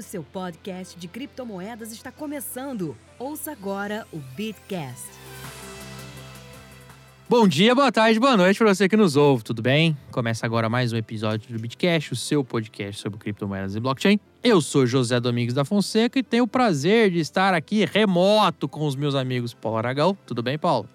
O seu podcast de criptomoedas está começando. Ouça agora o Bitcast. Bom dia, boa tarde, boa noite para você que nos ouve, tudo bem? Começa agora mais um episódio do Bitcast, o seu podcast sobre criptomoedas e blockchain. Eu sou José Domingos da Fonseca e tenho o prazer de estar aqui remoto com os meus amigos Paulo Aragão. Tudo bem, Paulo?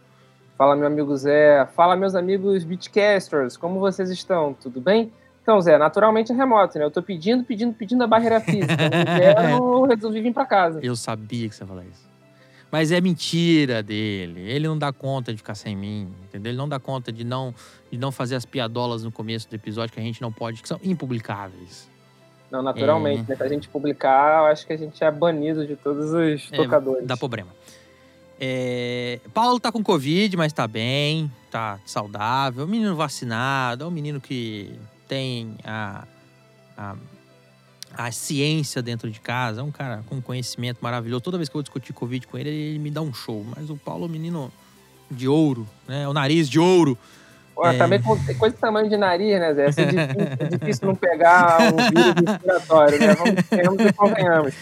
Fala, meu amigo Zé. Fala, meus amigos Bitcasters. Como vocês estão? Tudo bem? Então, Zé, naturalmente é remoto, né? Eu tô pedindo, pedindo, pedindo a barreira física. Não quero, resolvi vir pra casa. Eu sabia que você ia falar isso. Mas é mentira dele. Ele não dá conta de ficar sem mim, entendeu? Ele não dá conta de não, de não fazer as piadolas no começo do episódio que a gente não pode, que são impublicáveis. Não, naturalmente, é... né? Se a gente publicar, eu acho que a gente é banido de todos os é, tocadores. Dá problema. É... Paulo tá com Covid, mas tá bem, tá saudável. É um menino vacinado, é um menino que tem a, a, a, ciência dentro de casa, é um cara com conhecimento maravilhoso. Toda vez que eu vou discutir Covid com ele, ele me dá um show. Mas o Paulo é um menino de ouro, né? O nariz de ouro. Ué, é... Também com coisa de tamanho de nariz, né, Zé? É difícil, é difícil não pegar um vírus respiratório, né? Vamos, e convenhamos.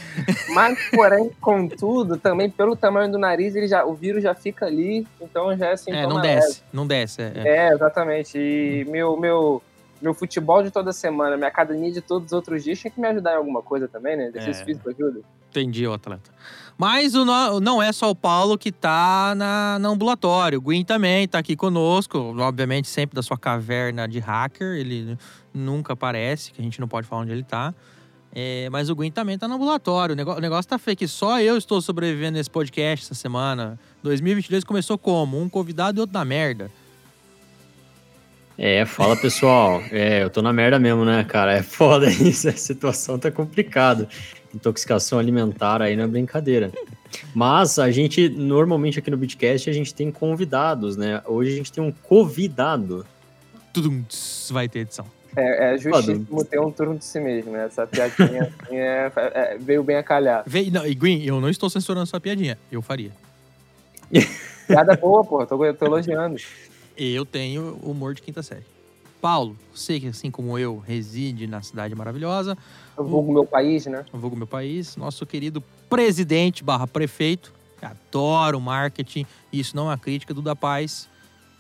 Mas, porém, contudo, também pelo tamanho do nariz, ele já, o vírus já fica ali, então já é assim. É, não desce, não desce. É, é. é, exatamente. E meu, meu, meu futebol de toda semana, minha academia de todos os outros dias tinha que me ajudar em alguma coisa também, né? Exercício é. físico ajuda. Entendi, o atleta. Mas o no, não é só o Paulo que tá na, no ambulatório. O Gwyn também tá aqui conosco, obviamente sempre da sua caverna de hacker. Ele nunca aparece, que a gente não pode falar onde ele tá. É, mas o Gwyn também tá no ambulatório. O negócio, o negócio tá feio que só eu estou sobrevivendo nesse podcast essa semana. 2022 começou como? Um convidado e outro na merda. É, fala pessoal. É, eu tô na merda mesmo, né, cara? É foda isso, a situação tá complicada. Intoxicação alimentar aí não é brincadeira. Mas a gente, normalmente aqui no Bitcast, a gente tem convidados, né? Hoje a gente tem um convidado. Tudo vai ter edição. É, é justíssimo ter um turno de si mesmo, né? Essa piadinha assim, é, é, veio bem a calhar. Veio, não, e Green, eu não estou censurando sua piadinha. Eu faria. Piada boa, pô. Tô, tô elogiando. Eu tenho humor de quinta série. Paulo, você que assim como eu reside na cidade maravilhosa. Eu vulgo o meu país, né? Eu vulgo meu país. Nosso querido presidente barra prefeito, que adora o marketing, isso não é uma crítica, Duda Paz,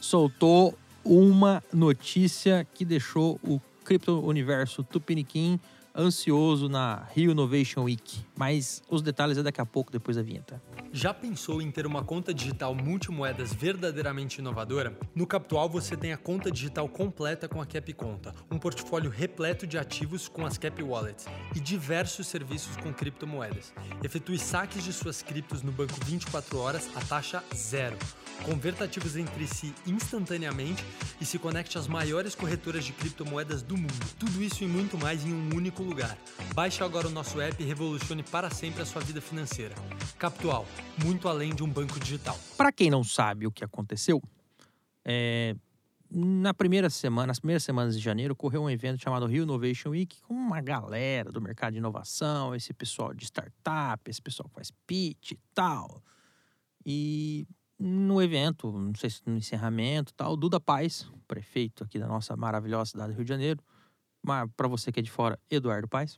soltou uma notícia que deixou o cripto universo tupiniquim ansioso na Rio Innovation Week. Mas os detalhes é daqui a pouco, depois da vinheta. Já pensou em ter uma conta digital multimoedas verdadeiramente inovadora? No Capital você tem a conta digital completa com a Cap Conta, um portfólio repleto de ativos com as Cap Wallets e diversos serviços com criptomoedas. Efetue saques de suas criptos no banco 24 horas a taxa zero. Converta ativos entre si instantaneamente e se conecte às maiores corretoras de criptomoedas do mundo. Tudo isso e muito mais em um único lugar. Baixe agora o nosso app e revolucione para sempre a sua vida financeira. Capital muito além de um banco digital. Para quem não sabe o que aconteceu, é, na primeira semana, nas primeiras semanas de janeiro, ocorreu um evento chamado Rio Innovation Week com uma galera do mercado de inovação, esse pessoal de startup, esse pessoal que faz pitch e tal. E no evento, não sei se no encerramento tal, Duda Paz, prefeito aqui da nossa maravilhosa cidade do Rio de Janeiro, mas para você que é de fora, Eduardo Paz,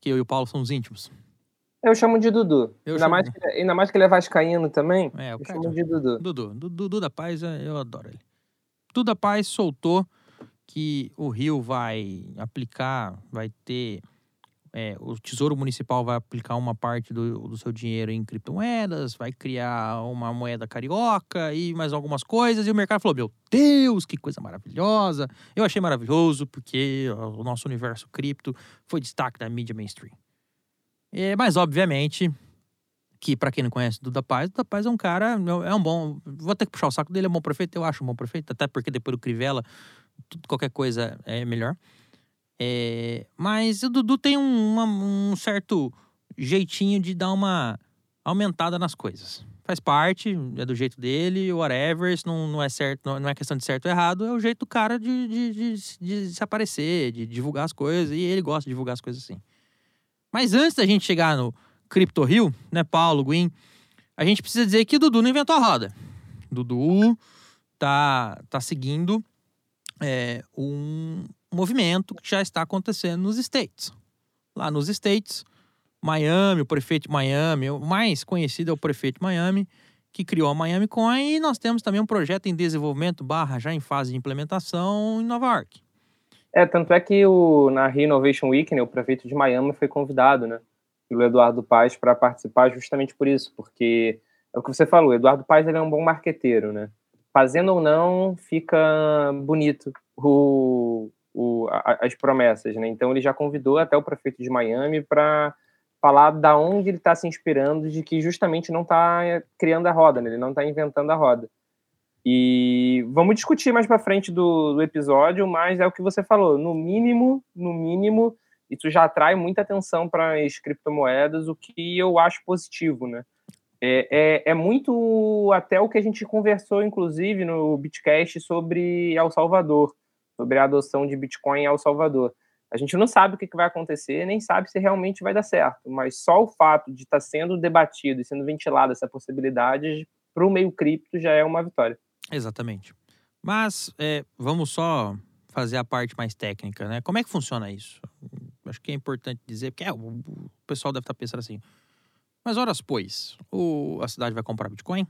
que eu e o Paulo somos íntimos. Eu chamo de Dudu. Eu ainda, chamo... mais que, ainda mais que ele é vascaíno também. É, eu chamo de Dudu. Dudu. Dudu da Paz, é, eu adoro ele. Dudu da Paz soltou que o Rio vai aplicar, vai ter... É, o Tesouro Municipal vai aplicar uma parte do, do seu dinheiro em criptomoedas, vai criar uma moeda carioca e mais algumas coisas. E o mercado falou: Meu Deus, que coisa maravilhosa! Eu achei maravilhoso porque o nosso universo cripto foi destaque da mídia mainstream. É, mas, obviamente, que para quem não conhece Duda Paz, Duda Paz é um cara, é um bom. Vou ter que puxar o saco dele, é um bom prefeito, eu acho um bom prefeito, até porque depois do Crivella, tudo, qualquer coisa é melhor. É, mas o Dudu tem um, uma, um certo jeitinho de dar uma aumentada nas coisas. Faz parte, é do jeito dele, whatever, isso não, não é certo, não, é questão de certo ou errado, é o jeito do cara de, de, de, de se aparecer, de divulgar as coisas, e ele gosta de divulgar as coisas assim. Mas antes da gente chegar no Crypto Rio, né, Paulo, Gwyn, a gente precisa dizer que o Dudu não inventou a roda. Dudu tá, tá seguindo é, um movimento que já está acontecendo nos States. Lá nos States, Miami, o prefeito de Miami, o mais conhecido é o prefeito de Miami, que criou a Miami Coin, e nós temos também um projeto em desenvolvimento, barra já em fase de implementação em Nova York. É, tanto é que o, na Renovation Week, né, o prefeito de Miami foi convidado, né, pelo Eduardo Paes para participar justamente por isso, porque é o que você falou, Eduardo Paes ele é um bom marqueteiro, né? Fazendo ou não, fica bonito o, o, a, as promessas, né? Então ele já convidou até o prefeito de Miami para falar da onde ele está se inspirando, de que justamente não está criando a roda, né? ele não está inventando a roda. E vamos discutir mais para frente do, do, episódio, mas é o que você falou, no mínimo, no mínimo, isso já atrai muita atenção para as criptomoedas, o que eu acho positivo, né? É, é, é, muito até o que a gente conversou, inclusive, no Bitcast sobre El Salvador, sobre a adoção de Bitcoin em El Salvador. A gente não sabe o que vai acontecer, nem sabe se realmente vai dar certo, mas só o fato de estar tá sendo debatido e sendo ventilada essa possibilidade para o meio cripto já é uma vitória. Exatamente. Mas é, vamos só fazer a parte mais técnica, né? Como é que funciona isso? Acho que é importante dizer, porque é, o, pessoal deve estar tá pensando assim, mas horas pois, o, a cidade vai comprar Bitcoin?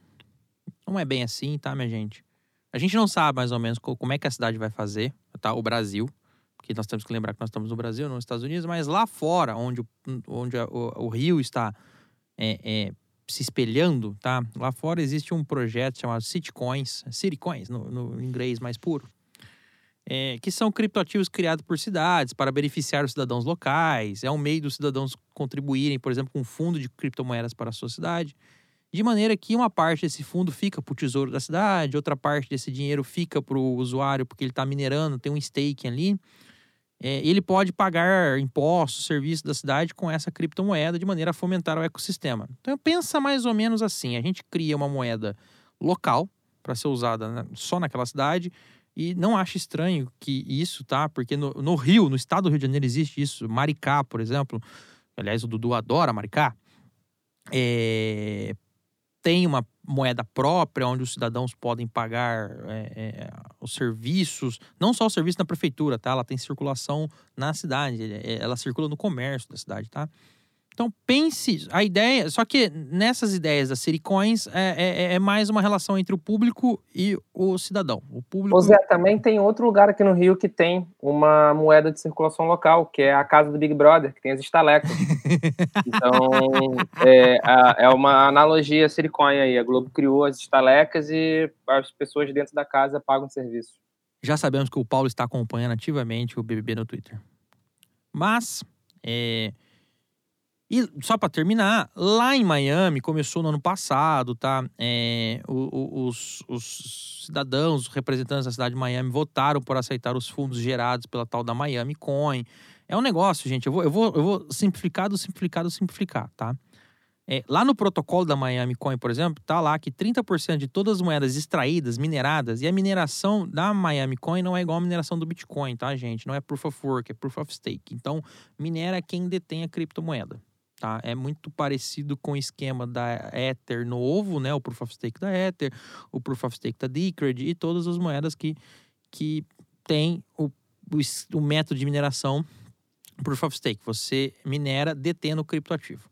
Não é bem assim, tá, minha gente? A gente não sabe mais ou menos como é que a cidade vai fazer, tá? O Brasil, porque nós temos que lembrar que nós estamos no Brasil, nos Estados Unidos, mas lá fora, onde, onde a, o, o, rio está é, é, se espelhando, tá? Lá fora existe um projeto chamado Citycoins, Citycoins, no, no inglês mais puro, é, que são criptoativos criados por cidades para beneficiar os cidadãos locais. É um meio dos cidadãos contribuírem, por exemplo, com um fundo de criptomoedas para a sua cidade de maneira que uma parte desse fundo fica para o tesouro da cidade, outra parte desse dinheiro fica para o usuário porque ele está minerando, tem um stake ali. É, ele pode pagar impostos, serviços da cidade com essa criptomoeda de maneira a fomentar o ecossistema. Então pensa mais ou menos assim: a gente cria uma moeda local para ser usada só naquela cidade. E não acha estranho que isso, tá? Porque no, no Rio, no estado do Rio de Janeiro, existe isso. Maricá, por exemplo. Aliás, o Dudu adora Maricá. É, tem uma moeda própria onde os cidadãos podem pagar é, é, os serviços, não só o serviço na prefeitura, tá? Ela tem circulação na cidade, é, ela circula no comércio da cidade, tá? Então pense, a ideia, só que nessas ideias das Siricoins é, é, é, é, mais uma relação entre o público e o cidadão. O público. Ô Zé, também tem outro lugar aqui no Rio que tem uma moeda de circulação local, que é a casa do Big Brother, que tem as estalecas. então é, é uma analogia Siricoin aí. A Globo criou as estalecas e as pessoas dentro da casa pagam serviço. Já sabemos que o Paulo está acompanhando ativamente o BBB no Twitter. Mas é, e só para terminar, lá em Miami, começou no ano passado, tá? É, os, os, cidadãos, os representantes da cidade de Miami votaram por aceitar os fundos gerados pela tal da Miami Coin. É um negócio, gente. Eu vou, eu vou, eu vou simplificar do simplificar do simplificar, tá? É, lá no protocolo da Miami Coin, por exemplo, tá lá que 30% de todas as moedas extraídas, mineradas, e a mineração da Miami Coin não é igual à mineração do Bitcoin, tá, gente? Não é proof of work, é proof of stake. Então, minera quem detém a criptomoeda. Tá? É muito parecido com o esquema da Ether novo, né? O Proof of Stake da Ether, o Proof of Stake da Decred e todas as moedas que, que tem o, o, o método de mineração Proof of Stake. Você minera detendo o criptoativo.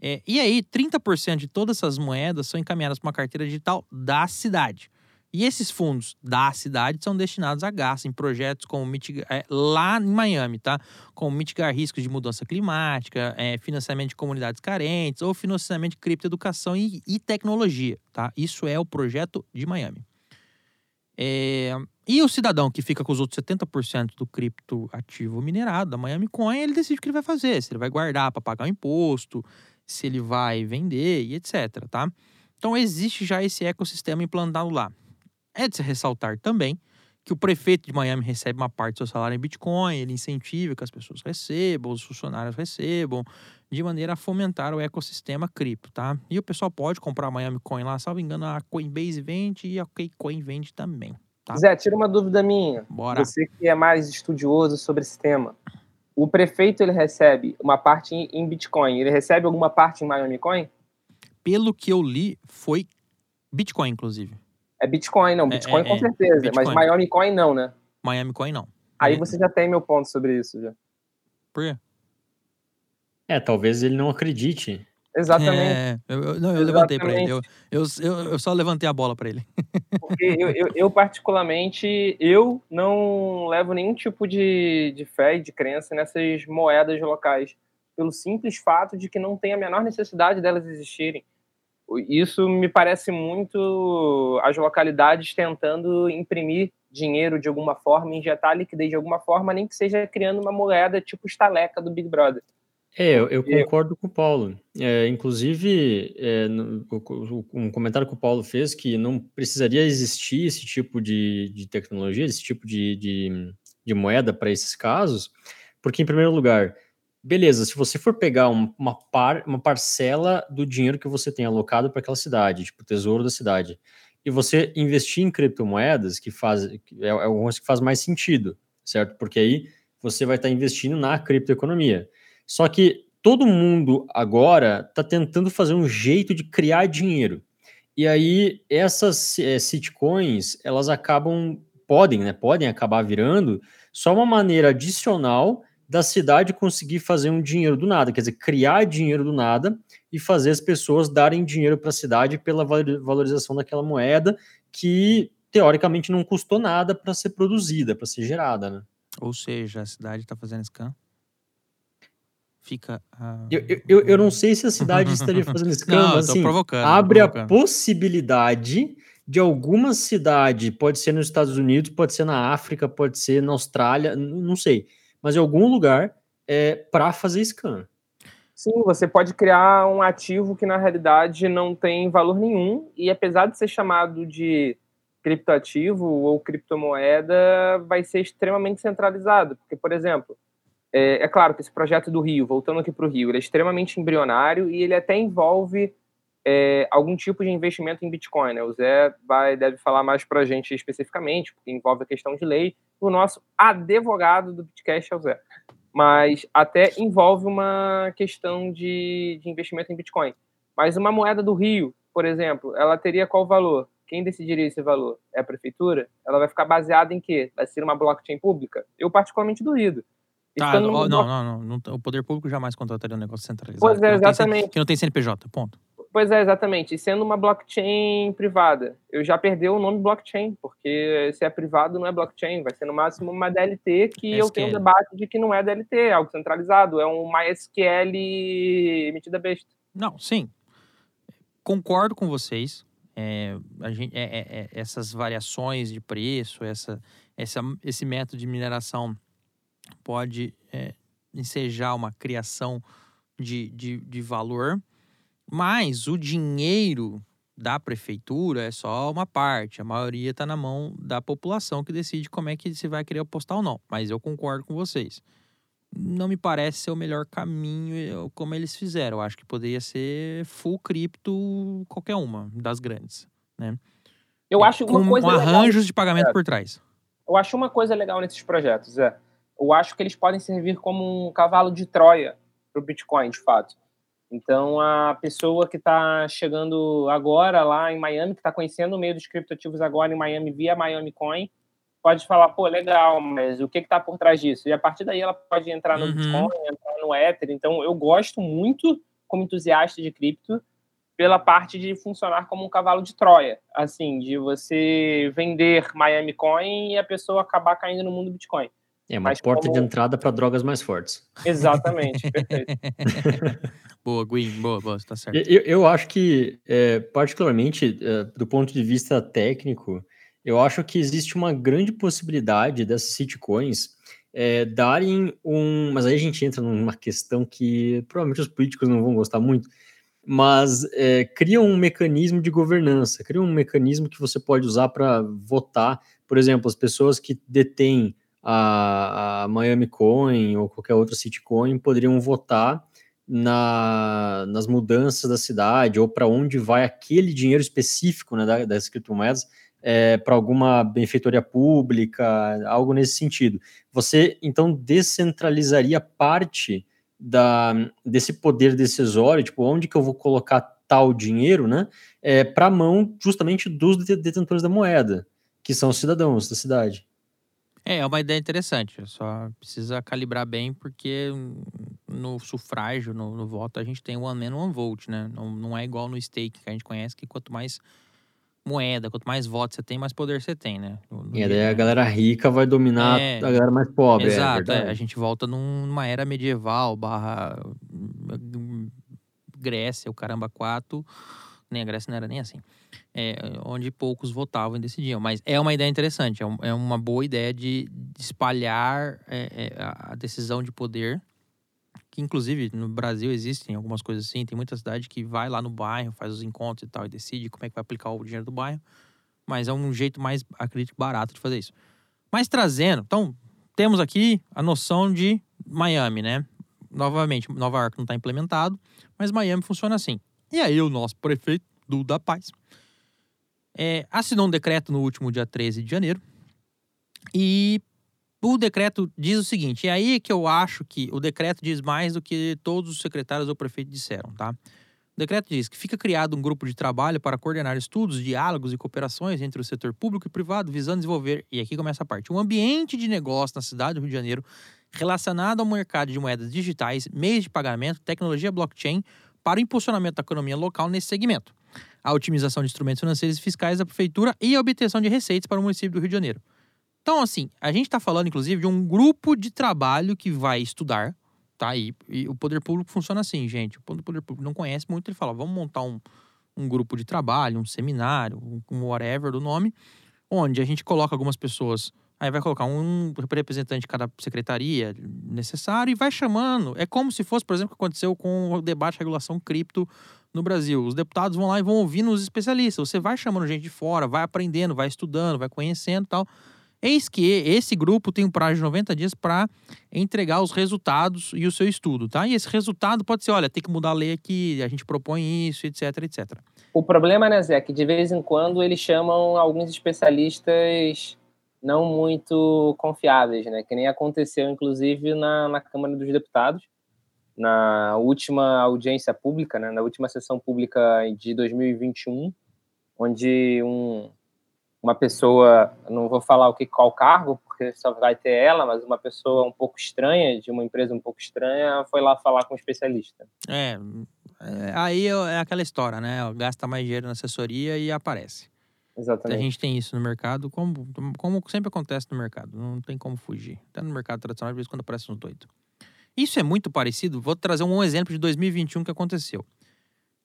É, e aí, 30% de todas essas moedas são encaminhadas para uma carteira digital da cidade. E esses fundos da cidade são destinados a gastos em projetos como mitigar, é, lá em Miami, tá? Como mitigar riscos de mudança climática, é, financiamento de comunidades carentes ou financiamento de criptoeducação e, e tecnologia, tá? Isso é o projeto de Miami. É, e o cidadão que fica com os outros 70% do cripto ativo minerado da Miami Coin, ele decide o que ele vai fazer, se ele vai guardar para pagar o imposto, se ele vai vender e etc, tá? Então existe já esse ecossistema implantado lá. É de se ressaltar também que o prefeito de Miami recebe uma parte do seu salário em Bitcoin, ele incentiva que as pessoas recebam, os funcionários recebam, de maneira a fomentar o ecossistema cripto, tá? E o pessoal pode comprar Miami Coin lá, salvo engano, a Coinbase vende e a Kcoin vende também. Tá? Zé, tira uma dúvida minha. Bora. Você que é mais estudioso sobre esse tema. O prefeito ele recebe uma parte em Bitcoin, ele recebe alguma parte em Miami Coin? Pelo que eu li, foi Bitcoin, inclusive. É Bitcoin, não. É, Bitcoin é, com é, certeza. Bitcoin. Mas Miami Coin não, né? Miami Coin não. Aí você já tem meu ponto sobre isso, já. Por quê? É, talvez ele não acredite. Exatamente. É, eu, eu- não, eu levantei pra ele. Eu, eu, eu, só levantei a bola pra ele. Porque eu, eu, eu, particularmente, eu não levo nenhum tipo de, de fé e de crença nessas moedas locais, pelo simples fato de que não tem a menor necessidade delas existirem. Isso me parece muito as localidades tentando imprimir dinheiro de alguma forma, injetar liquidez de alguma forma, nem que seja criando uma moeda tipo estaleca do Big Brother. É, eu, eu concordo com o Paulo. É, inclusive, é, no- um comentário que o Paulo fez que não precisaria existir esse tipo de, de tecnologia, esse tipo de, de, de moeda para esses casos, porque, em primeiro lugar, beleza, se você for pegar um- uma, par, uma parcela do dinheiro que você tem alocado para aquela cidade, tipo o tesouro da cidade, e você investir em criptomoedas, que faz, é, é o que faz mais sentido, certo? Porque aí você vai estar investindo na criptoeconomia. Só que todo mundo agora está tentando fazer um jeito de criar dinheiro. E aí essas é, sitcoins, elas acabam, podem, né? Podem acabar virando só uma maneira adicional da cidade conseguir fazer um dinheiro do nada, quer dizer, criar dinheiro do nada e fazer as pessoas darem dinheiro para a cidade pela valorização daquela moeda que teoricamente não custou nada para ser produzida, para ser gerada, né? Ou seja, a cidade tá fazendo scan. Fica. ah, Eu, eu- eu, não sei se a cidade estaria fazendo scam, Não, mas assim, provocando, abre a provocando. possibilidade de alguma cidade, pode ser nos Estados Unidos, pode ser na África, pode ser na Austrália, não sei, mas em algum lugar é para fazer scam. Sim, você pode criar um ativo que na realidade não tem valor nenhum e apesar de ser chamado de criptoativo ou criptomoeda, vai ser extremamente centralizado. Porque, por exemplo, é, é claro que esse projeto do Rio, voltando aqui para o Rio, ele é extremamente embrionário e ele até envolve é, algum tipo de investimento em Bitcoin. Né? O Zé vai, deve falar mais para a gente especificamente, porque envolve a questão de lei. O nosso advogado do Bitcast é o Zé mas até envolve uma questão de, de investimento em Bitcoin. Mas uma moeda do Rio, por exemplo, ela teria qual valor? Quem decidiria esse valor? É a prefeitura? Ela vai ficar baseada em quê? Vai ser uma blockchain pública? Eu particularmente duvido. Tá, ó, não, não, não, não O poder público jamais contrataria um negócio centralizado. Pois é, tem exatamente. que não tem CNPJ, ponto. Pois é, exatamente. E sendo uma blockchain privada, eu já perdeu o nome blockchain, porque se é privado não é blockchain, vai ser no máximo uma DLT que eu tenho um SQL. debate de que não é DLT, é algo centralizado, é um MySQL metida besta. Não, sim. Concordo com vocês. É, a gente, é- é- é- essas variações de preço, essa, essa, esse método de mineração pode é, ensejar uma criação de, de, de valor, mas o dinheiro da prefeitura é só uma parte. A maioria está na mão da população que decide como é que se vai querer apostar ou não. Mas eu concordo com vocês não me parece ser o melhor caminho eh, como eles fizeram. Eu acho que poderia ser full cripto qualquer uma das grandes. Eu acho com uma coisa com legal arranjos de pagamento por trás. Eu acho uma coisa legal nesses projetos, é. Eu acho que eles podem servir como um cavalo de Troia para o Bitcoin, de fato. Então, a pessoa que está chegando agora lá em Miami, que está conhecendo o meio dos criptoativos agora em Miami via Miami Coin, pode falar, pô, legal, mas o que está por trás disso? E a partir daí ela pode entrar no Uhum. Bitcoin, entrar no Ether. Então, eu gosto muito, como entusiasta de cripto, pela parte de funcionar como um cavalo de Troia, assim, de você vender Miami Coin e a pessoa acabar caindo no mundo Bitcoin. É uma Mas porta de como- entrada para drogas mais fortes. Exatamente, perfeito. boa, Gui, boa, boa, você tá certo. Eu, eu acho que, é, particularmente, é, do ponto de vista técnico, eu acho que existe uma grande possibilidade dessas sitcoins é, darem um. Mas aí a gente entra numa questão que provavelmente os políticos não vão gostar muito, mas é, cria um mecanismo de governança, cria um mecanismo que você pode usar para votar. Por exemplo, as pessoas que detêm a, a Miami Coin ou qualquer outra sitcoin poderiam votar na, nas mudanças da cidade ou para onde vai aquele dinheiro específico né, da- das criptomoedas é, para alguma benfeitoria pública, algo nesse sentido. Você então descentralizaria parte da, desse poder decisório, tipo, onde que eu vou colocar tal dinheiro, né, é, para a mão justamente dos det- detentores da moeda, que são os cidadãos da cidade. É, é uma ideia interessante. Só precisa calibrar bem, porque no sufrágio, no, no voto, a gente tem one man, one vote, né? Não, não é igual no stake que a gente conhece, que quanto mais moeda, quanto mais votos você tem, mais poder você tem, né? No, no e daí a galera rica vai dominar É, a galera mais pobre. Exato, é, é, a gente volta num- numa era medieval, barra hum, Grécia, o caramba, quatro. Nem a Grécia não era nem assim. É, onde poucos votavam e decidiam. Mas é uma ideia interessante, é, um- é uma boa ideia de, de espalhar é, é, a decisão de poder. Que inclusive no Brasil existem algumas coisas assim. Tem muita cidade que vai lá no bairro, faz os encontros e tal, e decide como é que vai aplicar o dinheiro do bairro. Mas é um jeito mais, acredito, barato de fazer isso. Mas trazendo, então, temos aqui a noção de Miami, né? Novamente, Nova York não está implementado, mas Miami funciona assim. E aí, o nosso prefeito, Duda Paz, é, assinou um decreto no último dia 13 de janeiro. E o decreto diz o seguinte: é aí que eu acho que o decreto diz mais do que todos os secretários ou prefeito disseram, tá? O decreto diz que fica criado um grupo de trabalho para coordenar estudos, diálogos e cooperações entre o setor público e privado, visando desenvolver, e aqui começa a parte, um ambiente de negócio na cidade do Rio de Janeiro relacionado ao mercado de moedas digitais, meios de pagamento, tecnologia blockchain, para o impulsionamento da economia local nesse segmento, a otimização de instrumentos financeiros e fiscais da prefeitura e a obtenção de receitas para o município do Rio de Janeiro. Então, assim, a gente está falando, inclusive, de um grupo de trabalho que vai estudar, tá? E, e o poder público funciona assim, gente. O poder público não conhece muito, ele fala, vamos montar um, um grupo de trabalho, um seminário, um, um whatever do nome, onde a gente coloca algumas pessoas, aí vai colocar um representante de cada secretaria necessário e vai chamando. É como se fosse, por exemplo, o que aconteceu com o debate de regulação cripto no Brasil. Os deputados vão lá e vão ouvindo os especialistas. Você vai chamando gente de fora, vai aprendendo, vai estudando, vai conhecendo tal. Eis que esse grupo tem um prazo de 90 dias para entregar os resultados e o seu estudo, tá? E esse resultado pode ser, olha, tem que mudar a lei aqui, a gente propõe isso, etc, etc. O problema, né, Zé, é que de vez em quando eles chamam alguns especialistas não muito confiáveis, né? Que nem aconteceu, inclusive, na, na Câmara dos Deputados, na última audiência pública, né, na última sessão pública de 2021, onde um, uma pessoa, não vou falar o que qual cargo, porque só vai ter ela, mas uma pessoa um pouco estranha, de uma empresa um pouco estranha, foi lá falar com o especialista. É, é, aí é aquela história, né? Gasta mais dinheiro na assessoria e aparece. A Exatamente. gente tem isso no mercado, como, como sempre acontece no mercado, não tem como fugir. Até no mercado tradicional, de vez em quando aparece uns doidos. Isso é muito parecido, vou trazer um exemplo de 2021 que aconteceu.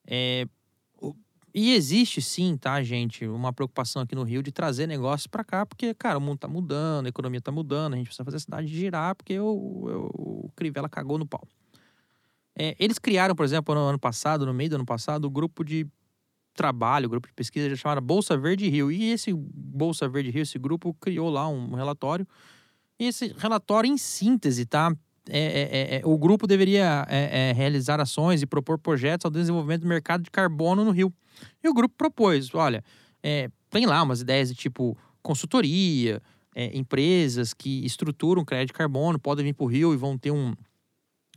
É, e existe sim, tá, gente, uma preocupação aqui no Rio de trazer negócios para cá, porque, cara, o mundo tá mudando, a economia tá mudando, a gente precisa fazer a cidade girar, porque o, o, o Crivella cagou no pau. É, eles criaram, por exemplo, no ano passado, no meio do ano passado, o grupo de trabalho, grupo de pesquisa chamado Bolsa Verde Rio. E esse Bolsa Verde Rio, esse grupo criou lá um relatório. E esse relatório, em síntese, tá? É, é, é, o grupo deveria é, é, realizar ações e propor projetos ao desenvolvimento do mercado de carbono no Rio. E o grupo propôs, olha, é, tem lá umas ideias de tipo consultoria, é, empresas que estruturam crédito de carbono, podem vir para o Rio e vão ter um,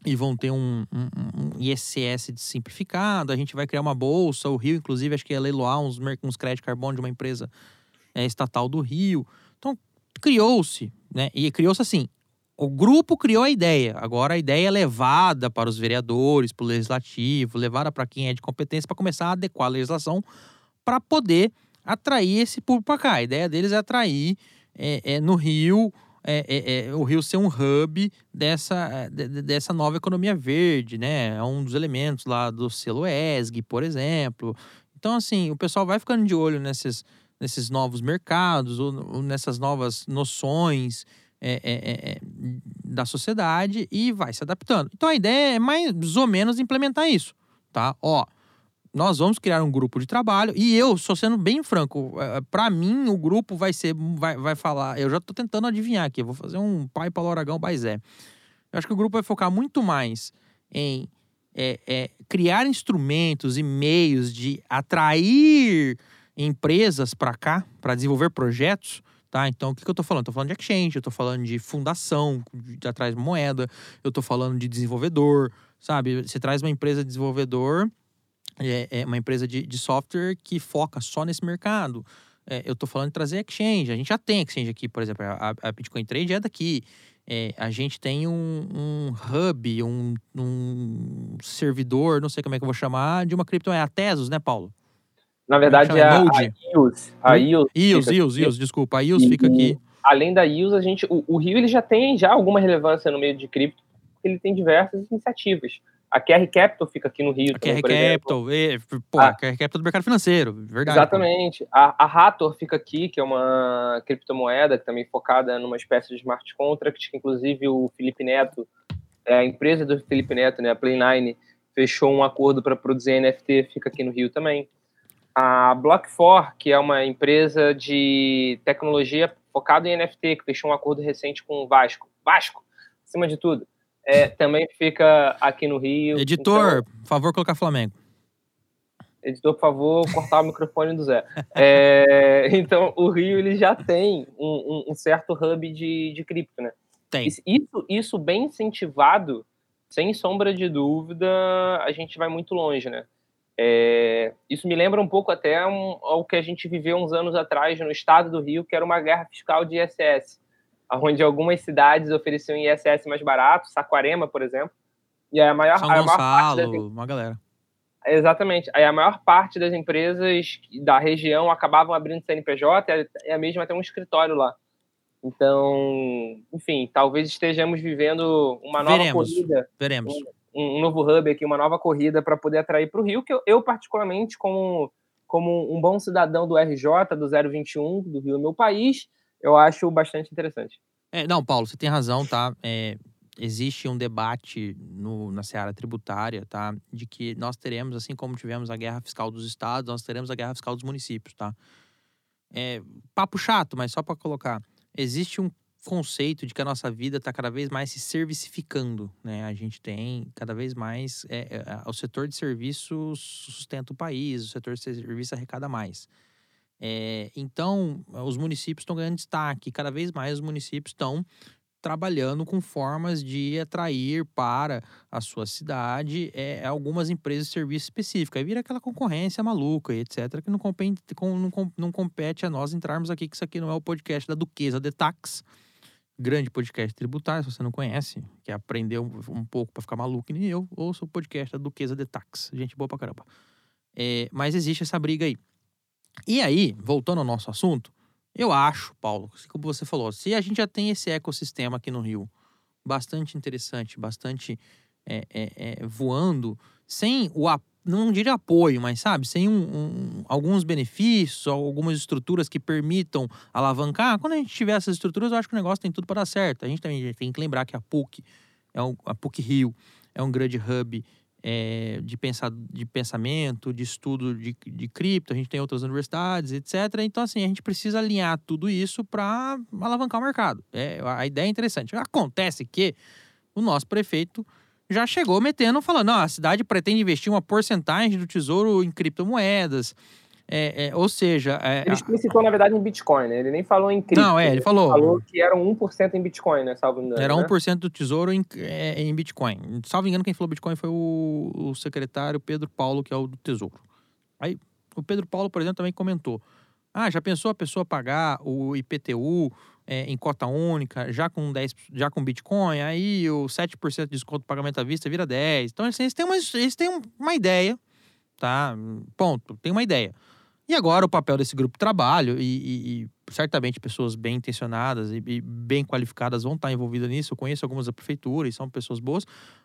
e vão ter um, um, um ISS simplificado, a gente vai criar uma bolsa, o Rio, inclusive, acho que ia leiloar uns, uns créditos carbono de uma empresa é, estatal do Rio. Então, criou-se, né? E criou-se assim, o grupo criou a ideia, agora a ideia é levada para os vereadores, para o legislativo, levada para quem é de competência para começar a adequar a legislação para poder atrair esse público para cá. A ideia deles é atrair é, é, no Rio é, é, é, o Rio ser um hub dessa, de- de- dessa nova economia verde, né? É um dos elementos lá do selo ESG, por exemplo. Então, assim, o pessoal vai ficando de olho nesses, nesses novos mercados, ou, ou nessas novas noções é, é, é, é, da sociedade e vai se adaptando. Então, a ideia é mais ou menos implementar isso, tá? Ó, nós vamos criar um grupo de trabalho e eu, sou sendo bem franco, para mim o grupo vai ser, vai, vai falar, eu já tô tentando adivinhar aqui, vou fazer um pai para Aragão Baizé. Eu acho que o grupo vai focar muito mais em é, é, criar instrumentos e meios de atrair empresas para cá, para desenvolver projetos, tá? Então, o que, que eu tô falando? Tô falando de exchange, eu tô falando de fundação, de atrás moeda, eu tô falando de desenvolvedor, sabe? Você traz uma empresa de desenvolvedor é, é uma empresa de, de software que foca só nesse mercado. é, eu tô falando de trazer exchange. A gente já tem exchange aqui, por exemplo, a, a Bitcoin Trade é daqui. É, a gente tem um, um hub, um, um, servidor, não sei como é que eu vou chamar, de uma criptomoeda. A Tesos, né, Paulo? Na verdade, é a, a IOS. A IOS, IOS, IOS, IOS, desculpa. A IOS e, fica aqui. Além da IOS, a gente, o, o Rio ele já tem já alguma relevância no meio de cripto, porque ele tem diversas iniciativas. A QR Capital fica aqui no Rio. A também, QR Capital, e, pô, a, a QR Capital do mercado financeiro, verdade. Exatamente. A, a Hathor fica aqui, que é uma criptomoeda que também focada numa espécie de smart contract, que inclusive o Felipe Neto, é, a empresa do Felipe Neto, né, a Play9, fechou um acordo para produzir NFT, fica aqui no Rio também. A Block4, que é uma empresa de tecnologia focada em NFT, que fechou um acordo recente com o Vasco. Vasco, acima de tudo é, também fica aqui no Rio. Editor, então, por favor, colocar Flamengo. Editor, por favor, cortar o microfone do Zé. É, então, o Rio ele já tem um, um, um, certo hub de, de cripto, né? Tem. Isso, isso bem incentivado, sem sombra de dúvida, a gente vai muito longe, né? É, isso me lembra um pouco até um, ao que a gente viveu uns anos atrás no estado do Rio, que era uma guerra fiscal de ISS onde algumas cidades ofereciam ISS mais barato, Saquarema, por exemplo. E aí a maior, São a maior parte das, uma galera. Exatamente. Aí a maior parte das empresas da região acabavam abrindo CNPJ e a mesma até um escritório lá. Então, enfim, talvez estejamos vivendo uma nova Veremos. corrida. Veremos. Um, um novo hub aqui, uma nova corrida para poder atrair para o Rio, que eu, eu, particularmente, como, como um bom cidadão do RJ, do 021, do Rio, meu país, eu acho bastante interessante. É, não, Paulo, você tem razão, tá? É, existe um debate no, na seara tributária, tá? De que nós teremos, assim como tivemos a guerra fiscal dos estados, nós teremos a guerra fiscal dos municípios, tá? É, papo chato, mas só para colocar. Existe um conceito de que a nossa vida está cada vez mais se servicificando, né? A gente tem cada vez mais é, é, o setor de serviços sustenta o país, o setor de serviço arrecada mais. É, então, os municípios estão ganhando destaque. Cada vez mais os municípios estão trabalhando com formas de atrair para a sua cidade é, algumas empresas de serviço específico. Aí vira aquela concorrência maluca e etc., que não compete, não, não compete a nós entrarmos aqui, que isso aqui não é o podcast da Duquesa de Tax, grande podcast tributário, se você não conhece, quer aprender um, um pouco para ficar maluco, nem eu, ouça o podcast da Duquesa de Tax. Gente boa pra caramba. É, mas existe essa briga aí. E aí, voltando ao nosso assunto, eu acho, Paulo, como você falou, se a gente já tem esse ecossistema aqui no Rio, bastante interessante, bastante é, é, é, voando, sem o não diria apoio, mas sabe, sem um, um, alguns benefícios, algumas estruturas que permitam alavancar. Quando a gente tiver essas estruturas, eu acho que o negócio tem tudo para dar certo. A gente também tem que lembrar que a PUC, é um, a PUC Rio, é um grande hub é, de, pensar, de pensamento, de estudo de, de cripto, a gente tem outras universidades, etc. Então, assim, a gente precisa alinhar tudo isso para alavancar o mercado. É, a ideia é interessante. Acontece que o nosso prefeito já chegou metendo, falando: a cidade pretende investir uma porcentagem do tesouro em criptomoedas. É, é, ou seja. É, ele explicitou, na verdade, em Bitcoin, né? Ele nem falou em cripto. Não, é, ele falou. Ele falou que eram 1% em Bitcoin, né? Salvo engano. Era 1% né? do tesouro em, é, em Bitcoin. Salvo engano, quem falou Bitcoin foi o, o secretário Pedro Paulo, que é o do Tesouro. Aí, o Pedro Paulo, por exemplo, também comentou. Ah, já pensou a pessoa pagar o IPTU é, em cota única, já com 10, já com Bitcoin, aí o 7% de desconto do pagamento à vista vira 10. Então, assim, eles têm uma, eles têm uma ideia, tá? Ponto. Tem uma ideia. E agora o papel desse grupo de trabalho, e, e, e certamente pessoas bem intencionadas e, e, bem qualificadas vão estar envolvidas nisso. Eu conheço algumas da prefeitura e são pessoas boas,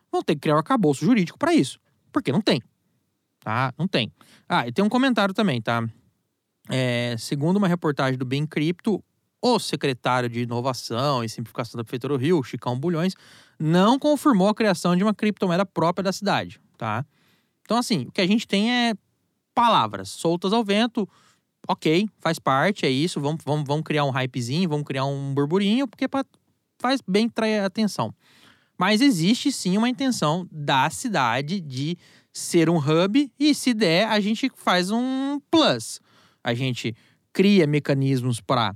vão ter que criar um arcabouço jurídico para isso. Porque não tem. Tá? Não tem. Ah, e tem um comentário também, tá? É, segundo uma reportagem do Bem Cripto, o secretário de Inovação e Simplificação da Prefeitura do Rio, Chicão Bulhões, não confirmou a criação de uma criptomoeda própria da cidade, tá? Então, assim, o que a gente tem é palavras soltas ao vento. Ok, faz parte, é isso. Vamos, vamos, vamos criar um hypezinho, vamos criar um burburinho, porque pra, faz bem trair atenção. Mas existe sim uma intenção da cidade de ser um hub e, se der, a gente faz um plus. A gente cria mecanismos para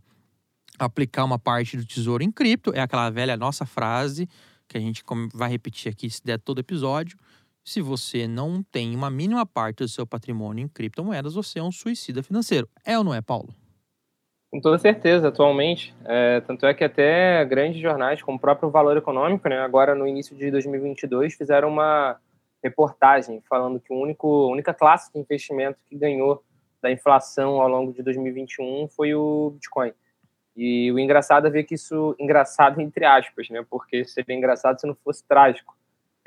aplicar uma parte do tesouro em cripto. É aquela velha nossa frase que a gente vai repetir aqui se der todo episódio se você não tem uma mínima parte do seu patrimônio em criptomoedas, você é um suicida financeiro. É ou não é, Paulo? Com toda certeza, atualmente. É, tanto é que até grandes jornais, como o próprio Valor Econômico, né, agora no início de 2022, fizeram uma reportagem falando que o único, a única classe de investimento que ganhou da inflação ao longo de 2021 foi o Bitcoin. E o engraçado é ver que isso, engraçado entre aspas, né, porque seria engraçado se não fosse trágico,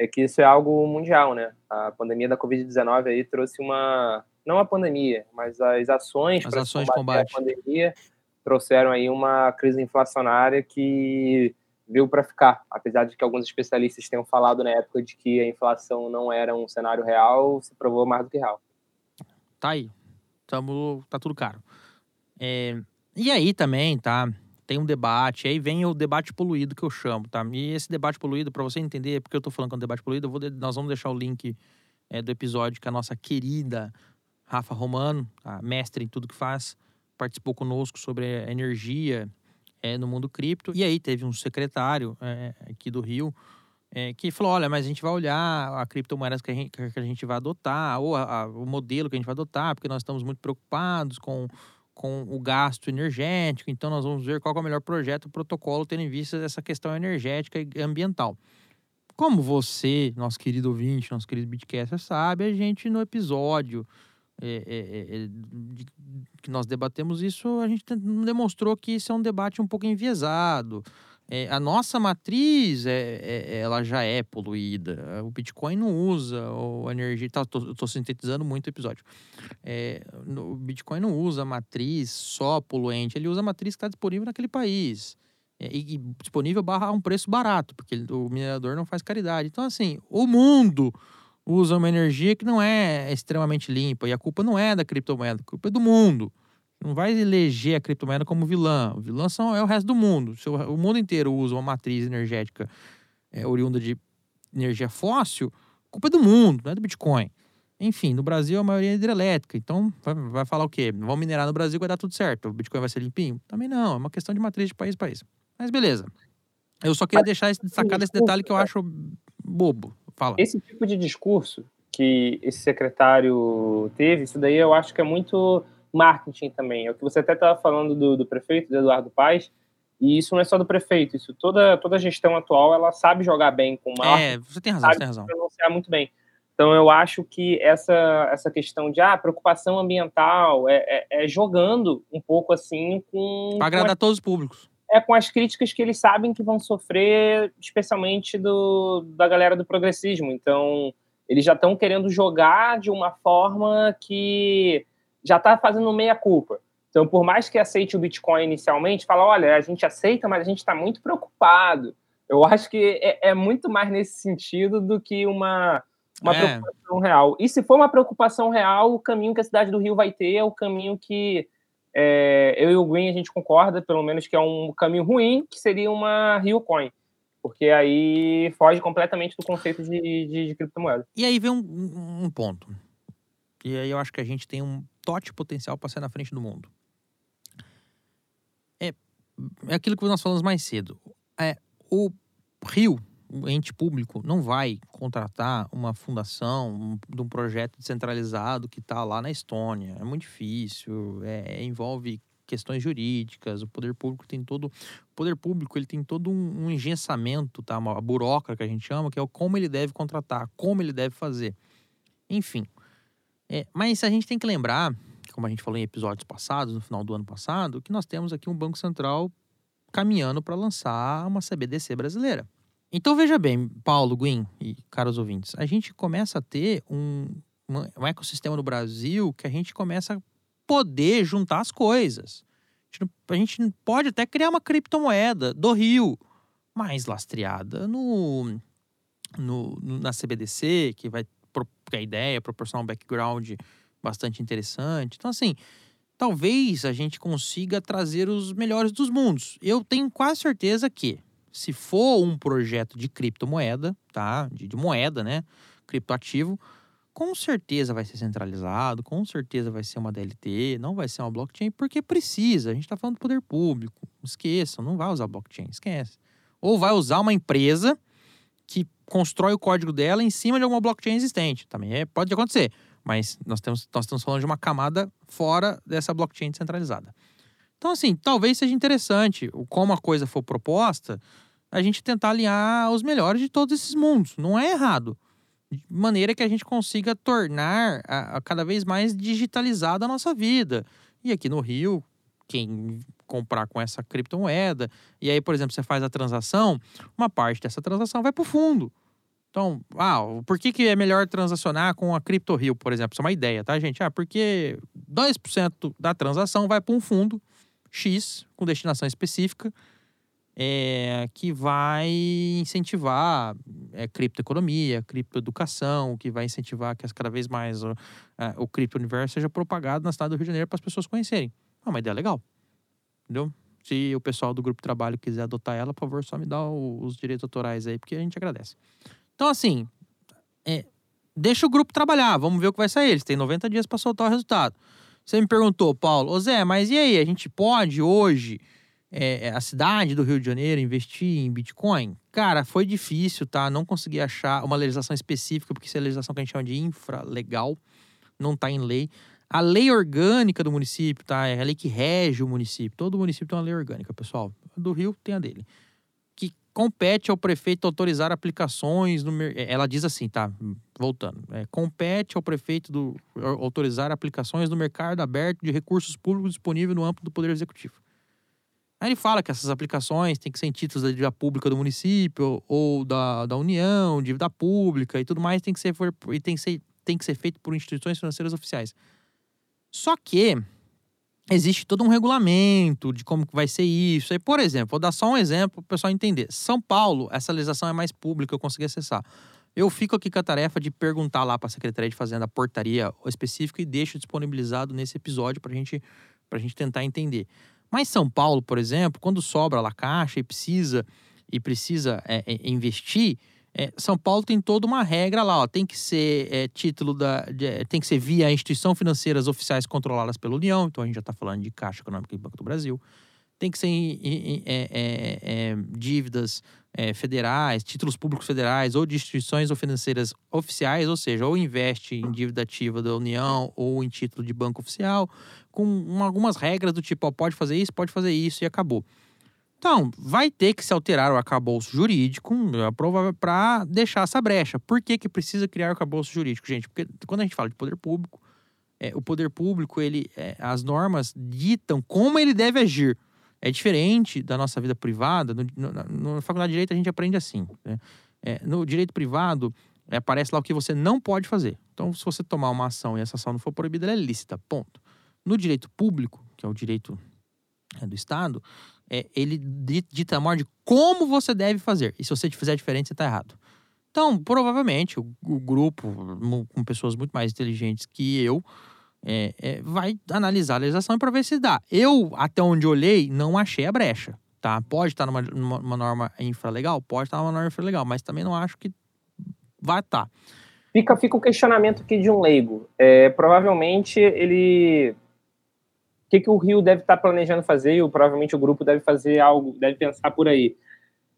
é que isso é algo mundial, né? A pandemia da Covid-19 aí trouxe uma, não a pandemia, mas as ações as ações de combate a pandemia trouxeram aí uma crise inflacionária que veio para ficar. Apesar de que alguns especialistas tenham falado na época de que a inflação não era um cenário real, se provou mais do que real. Tá aí. Tamo, tá tudo caro. É, e aí também, tá? Tem um debate, aí vem o debate poluído que eu chamo, tá? E esse debate poluído, para você entender porque eu tô falando que é um debate poluído, vou, nós vamos deixar o link é, do episódio que a nossa querida Rafa Romano, a mestre em tudo que faz, participou conosco sobre a energia é, no mundo cripto. E aí teve um secretário é, aqui do Rio é, que falou: olha, mas a gente vai olhar a criptomoedas que a gente, que a gente vai adotar, ou a, a, o modelo que a gente vai adotar, porque nós estamos muito preocupados com, com o gasto energético, então nós vamos ver qual é o melhor projeto, protocolo, tendo em vista essa questão energética e ambiental. Como você, nosso querido ouvinte, nosso querido Bitcaster, sabe, a gente no episódio é, é, é, de, que nós debatemos isso, a gente demonstrou que isso é um debate um pouco enviesado. É, a nossa matriz, é, é, ela já é poluída. O Bitcoin não usa a energia. Tá, tô, tô sintetizando muito o episódio. É, o Bitcoin não usa a matriz só poluente, ele usa a matriz que está disponível naquele país. É, e, e, disponível barra um preço barato, porque o minerador não faz caridade. Então, assim, o mundo usa uma energia que não é extremamente limpa. E a culpa não é da criptomoeda, a culpa é do mundo. Não vai eleger a criptomoeda como vilã. O vilã são, é o resto do mundo. Se o, mundo inteiro usa uma matriz energética é, oriunda de energia fóssil, culpa é do mundo, não é do Bitcoin. Enfim, no Brasil a maioria é hidrelétrica. Então, vai, vai falar o quê? Vamos minerar no Brasil vai dar tudo certo. O Bitcoin vai ser limpinho? Também não. É uma questão de matriz de país para país. Mas beleza. Eu só queria deixar esse, destacar esse detalhe que eu acho bobo. Fala. Esse tipo de discurso que esse secretário teve, isso daí eu acho que é muito marketing também. É o que você até estava falando do, do, prefeito, do Eduardo Paes, e isso não é só do prefeito, isso toda, toda a gestão atual, ela sabe jogar bem com marketing. É, você tem razão, sabe você tem razão. pronunciar muito bem. Então eu acho que essa, essa questão de ah, preocupação ambiental é, é, é jogando um pouco assim com... Para agradar todos os públicos é com as críticas que eles sabem que vão sofrer, especialmente do, da galera do progressismo. Então, eles já estão querendo jogar de uma forma que já está fazendo meia-culpa. Então, por mais que aceite o Bitcoin inicialmente, fala: olha, a gente aceita, mas a gente está muito preocupado. Eu acho que é, é, muito mais nesse sentido do que uma, uma é. preocupação real. E se for uma preocupação real, o caminho que a cidade do Rio vai ter é o caminho que é, eu e o Green a gente concorda, pelo menos, que é um caminho ruim, que seria uma Rio Coin. Porque aí foge completamente do conceito de, de, de criptomoeda. E aí vem um, um, ponto. E aí eu acho que a gente tem um tote potencial para ser na frente do mundo. É, é aquilo que nós falamos mais cedo. É, o Rio o ente público não vai contratar uma fundação um, de um projeto descentralizado que está lá na Estônia. É muito difícil, é, envolve questões jurídicas. O poder público tem todo, o poder público ele tem todo um, um engessamento, tá? Uma burocracia que a gente chama, que é o como ele deve contratar, como ele deve fazer. Enfim, é, mas a gente tem que lembrar, como a gente falou em episódios passados, no final do ano passado, que nós temos aqui um banco central caminhando para lançar uma CBDC brasileira. Então veja bem, Paulo, Guin e caros ouvintes, a gente começa a ter um, um ecossistema no Brasil que a gente começa a poder juntar as coisas. A gente, pode até criar uma criptomoeda do Rio, mais lastreada no, no, na CBDC, que vai que a ideia é proporcionar um background bastante interessante. Então, assim, talvez a gente consiga trazer os melhores dos mundos. Eu tenho quase certeza que se for um projeto de criptomoeda, tá? De, de, moeda, né? Criptoativo, com certeza vai ser centralizado, com certeza vai ser uma DLT, não vai ser uma blockchain, porque precisa. A gente está falando do poder público. Esqueçam, não vai usar blockchain, esquece. Ou vai usar uma empresa que constrói o código dela em cima de alguma blockchain existente. Também é, pode acontecer. Mas nós, temos, nós estamos falando de uma camada fora dessa blockchain descentralizada. Então, assim, talvez seja interessante, como a coisa for proposta, a gente tentar alinhar os melhores de todos esses mundos. Não é errado. De maneira que a gente consiga tornar a, a cada vez mais digitalizada a nossa vida. E aqui no Rio, quem comprar com essa criptomoeda, e aí, por exemplo, você faz a transação, uma parte dessa transação vai para o fundo. Então, ah, por que, que é melhor transacionar com a Crypto Rio, por exemplo? Isso é uma ideia, tá, gente? Ah, porque 2% da transação vai para um fundo X, com destinação específica, é, que vai incentivar é, criptoeconomia, criptoeducação, que vai incentivar que cada vez mais o, é, o cripto-universo seja propagado na cidade do Rio de Janeiro para as pessoas conhecerem. É uma ideia legal, entendeu? Se o pessoal do grupo de trabalho quiser adotar ela, por favor, só me dá os direitos autorais aí, porque a gente agradece. Então, assim, é, deixa o grupo trabalhar, vamos ver o que vai sair. Eles têm 90 dias para soltar o resultado. Você me perguntou, Paulo, ô Zé, mas e aí? A gente pode hoje, é, a cidade do Rio de Janeiro, investir em Bitcoin? Cara, foi difícil, tá? Não consegui achar uma legislação específica, porque isso é legislação que a gente chama de infralegal, não tá em lei. A lei orgânica do município, tá? É a lei que rege o município. Todo município tem uma lei orgânica, pessoal. Do Rio tem a dele. Que compete ao prefeito autorizar aplicações no Ela diz assim, tá? Voltando. É, compete ao prefeito do, autorizar aplicações no mercado aberto de recursos públicos disponível no âmbito do Poder Executivo. Aí ele fala que essas aplicações têm que ser em títulos da dívida pública do município ou da, da União, dívida pública e tudo mais, tem que ser, e tem que ser, tem que ser feito por instituições financeiras oficiais. Só que existe todo um regulamento de como que vai ser isso. Aí, por exemplo, vou dar só um exemplo para o pessoal entender. São Paulo, essa legislação é mais pública, eu consegui acessar. Eu fico aqui com a tarefa de perguntar lá para a Secretaria de Fazenda a portaria específica e deixo disponibilizado nesse episódio para gente, a gente tentar entender. Mas São Paulo, por exemplo, quando sobra lá caixa e precisa e precisa é, é, investir, é, São Paulo tem toda uma regra lá, ó, tem que ser é, título da, de- é, tem que ser via instituição financeiras oficiais controladas pela União, então a gente já está falando de Caixa Econômica e Banco do Brasil. Tem que ser em, em- em- é, é, dívidas federais, títulos públicos federais ou de instituições ou financeiras oficiais, ou seja, ou investe em dívida ativa da União ou em título de banco oficial, com uma- algumas regras do tipo, ó, pode fazer isso, pode fazer isso e acabou. Então, vai ter que se alterar o arcabouço jurídico para deixar essa brecha. Por que, que precisa criar o arcabouço jurídico, gente? Porque quando a gente fala de poder público, é, o poder público, ele, é, as normas ditam como ele deve agir. É diferente da nossa vida privada. No, no- na, na faculdade de Direito a gente aprende assim. né? É, no direito privado, é, aparece lá o que você não pode fazer. Então, se você tomar uma ação e essa ação não for proibida, ela é lícita. Ponto. No direito público, que é o direito é, do Estado, é, ele di- dita a de como você deve fazer. E se você fizer diferente, você está errado. Então, provavelmente, o, o grupo, com pessoas muito mais inteligentes que eu, é, é, vai analisar a legislação para ver se dá. Eu, até onde olhei, não achei a brecha. Tá? Pode estar numa, numa, numa norma infralegal? Pode estar numa norma infralegal, mas também não acho que vai estar. Fica, fica o questionamento aqui de um leigo. É, provavelmente ele. O que, que o Rio deve estar planejando fazer, e provavelmente o grupo deve fazer algo, deve pensar por aí.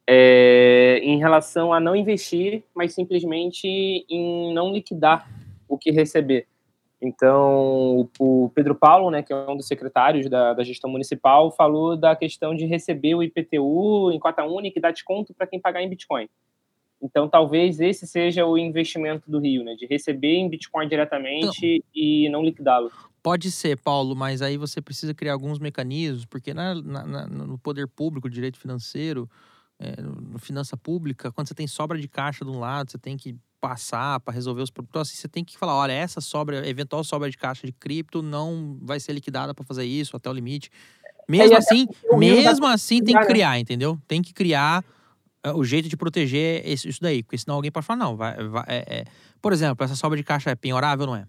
É, em relação a não investir, mas simplesmente em não liquidar o que receber. Então, o, Pedro Paulo, né, que é um dos secretários da, da gestão municipal, falou da questão de receber o IPTU em cota única e dar desconto para quem pagar em Bitcoin. Então, talvez esse seja o investimento do Rio, né? De receber em Bitcoin diretamente e não liquidá-lo. Pode ser, Paulo, mas aí você precisa criar alguns mecanismos, porque na- na- no poder público, direito financeiro, é, no, finança pública, quando você tem sobra de caixa de um lado, você tem que passar para resolver os problemas. Então, assim, você tem que falar, olha, essa sobra, eventual sobra de caixa de cripto não vai ser liquidada para fazer isso até o limite. Mesmo e até assim, dá mesmo assim tem que criar, né? criar, entendeu? Tem que criar é, o jeito de proteger isso daí, porque senão alguém pode falar, não, vai, vai- é- é. por exemplo, essa sobra de caixa é penhorável ou não é?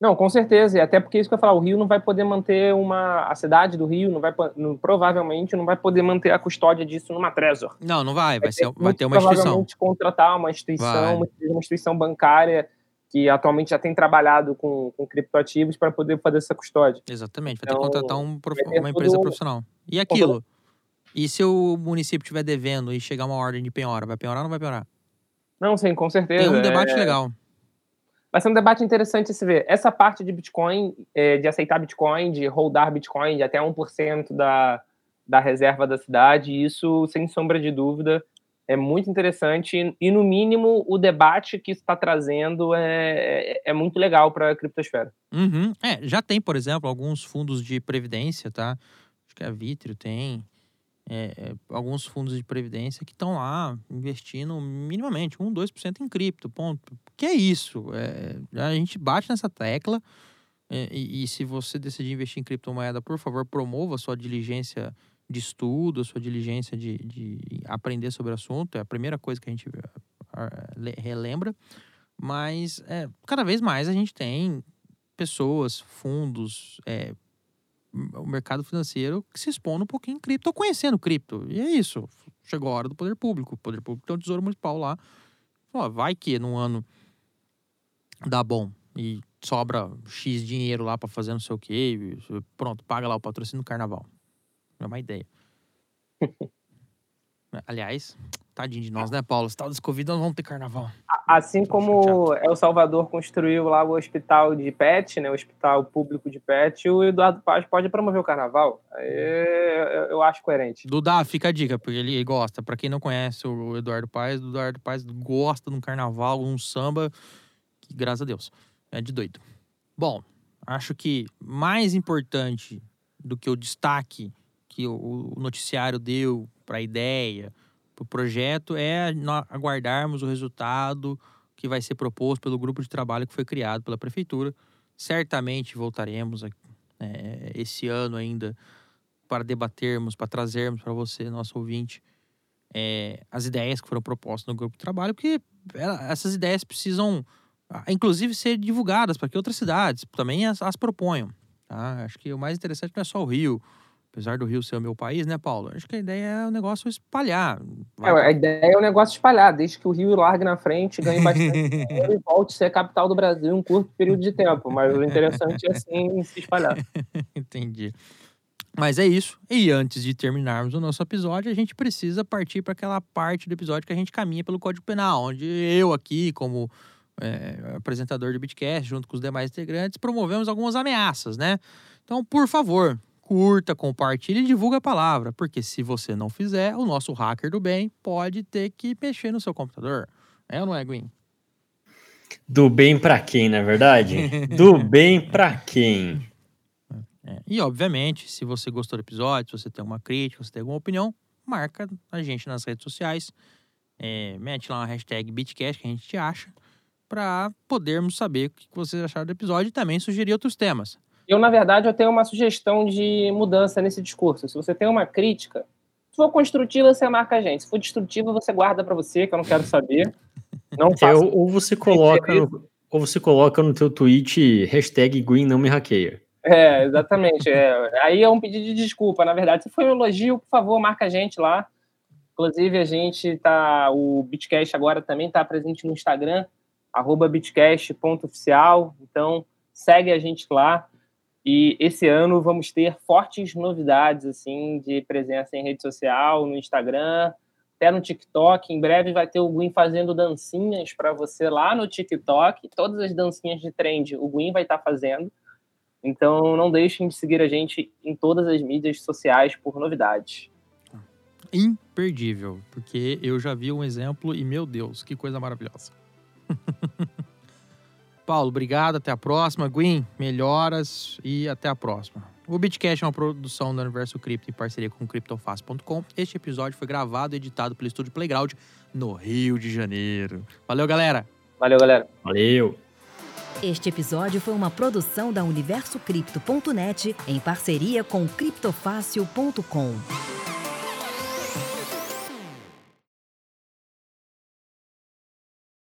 Não, com certeza. E até porque isso que eu falar, o Rio não vai poder manter uma. A cidade do Rio não vai não- provavelmente não vai poder manter a custódia disso numa Trezor. Não, não vai, vai, ser, vai muito ter uma instituição. provavelmente contratar uma Vai. instituição, uma, uma instituição bancária que atualmente já tem trabalhado com, com criptoativos para poder fazer essa custódia. Exatamente, vai ter Então, que contratar um vai ter uma empresa profissional. E aquilo? E se o município estiver devendo e chegar uma ordem de penhora, vai penhorar ou não vai penhorar? Não, sim, com certeza. Tem um debate É, legal. Vai ser um debate interessante se ver. Essa parte de Bitcoin, é, de aceitar Bitcoin, de holdar Bitcoin de até 1% da, da reserva da cidade, isso, sem sombra de dúvida, é muito interessante. E, no mínimo, o debate que isso está trazendo é, é, é, muito legal para a criptosfera. Uhum. É, já tem, por exemplo, alguns fundos de previdência, tá? Acho que a Vitrio tem é, é, alguns fundos de previdência que estão lá investindo minimamente, 1, 2% em cripto, ponto. Que é isso? É, a gente bate nessa tecla é, e, e, se você decidir investir em criptomoeda, por favor, promova a sua diligência de estudo, a sua diligência de, de aprender sobre o assunto. É a primeira coisa que a gente relembra. Mas é, cada vez mais a gente tem pessoas, fundos, é, o mercado financeiro que se expõe um pouquinho em cripto, conhecendo cripto. E é isso. Chegou a hora do poder público. O poder público tem um tesouro municipal lá. Ó, vai que num ano dá bom e sobra X dinheiro lá para fazer não sei o quê. Pronto, paga lá o patrocínio do carnaval. É uma ideia. Aliás, tadinho de nós, né, Paulo? Se tal desse Covid, nós vamos ter carnaval. Assim como El Salvador construiu lá o hospital de pet, né, o hospital público de pet, o Eduardo Paz pode promover o carnaval. Eu acho coerente. Dudá, fica a dica, porque ele gosta. Para quem não conhece o Eduardo Paz, o Eduardo Paz gosta de um carnaval, um samba, que graças a Deus, é de doido. Bom, acho que mais importante do que o destaque que o noticiário deu para a ideia, para o projeto, é aguardarmos o resultado que vai ser proposto pelo grupo de trabalho que foi criado pela prefeitura. Certamente voltaremos é, esse ano ainda para debatermos, para trazermos para você, nosso ouvinte, é, as ideias que foram propostas no grupo de trabalho, porque essas ideias precisam, inclusive, ser divulgadas para que outras cidades também as, as proponham. Tá? Acho que o mais interessante não é só o Rio, Apesar do Rio ser o meu país, né, Paulo? Acho que a ideia é o negócio espalhar. É, a ideia é o negócio espalhar, desde que o Rio largue na frente, ganhe bastante dinheiro e volte a ser a capital do Brasil em um curto período de tempo. Mas o interessante é, sim, se espalhar. Entendi. Mas é isso. E antes de terminarmos o nosso episódio, a gente precisa partir para aquela parte do episódio que a gente caminha pelo Código Penal, onde eu aqui, como é, apresentador do Bitcast, junto com os demais integrantes, promovemos algumas ameaças, né? Então, por favor, curta, compartilhe e divulga a palavra, porque se você não fizer, o nosso hacker do bem pode ter que mexer no seu computador. É ou não é, Gwen? Do bem para quem, na é verdade? do bem para quem? É. E, obviamente, se você gostou do episódio, se você tem uma crítica, se tem alguma opinião, marca a gente nas redes sociais. É, mete lá uma hashtag Bitcast que a gente te acha, para podermos saber o que vocês acharam do episódio e também sugerir outros temas. Eu, na verdade, eu tenho uma sugestão de mudança nesse discurso. Se você tem uma crítica, se for construtiva, você marca a gente. Se for destrutiva, você guarda para você, que eu não quero saber. Não faça. É, ou, você coloca, no, ou você coloca no teu tweet hashtag Green não me hackeia. É, exatamente. É. Aí é um pedido de desculpa, na verdade. Se for um elogio, por favor, marca a gente lá. Inclusive, a gente tá. O Bitcast agora também está presente no Instagram, bitcast.oficial. Então, segue a gente lá. E esse ano vamos ter fortes novidades assim de presença em rede social, no Instagram, até no TikTok. Em breve vai ter o Gwyn fazendo dancinhas para você lá no TikTok. Todas as dancinhas de trend o Gwyn vai estar tá fazendo. Então não deixem de seguir a gente em todas as mídias sociais por novidades. Imperdível, porque eu já vi um exemplo e meu Deus, que coisa maravilhosa. Paulo, obrigado. Até a próxima. Gwen, melhoras e até a próxima. O Bitcast é uma produção do Universo Cripto em parceria com CryptoFast.com. Este episódio foi gravado e editado pelo Estúdio Playground no Rio de Janeiro. Valeu, galera. Valeu, galera. Valeu. Este episódio foi uma produção da UniversoCripto.net em parceria com CryptoFácil.com.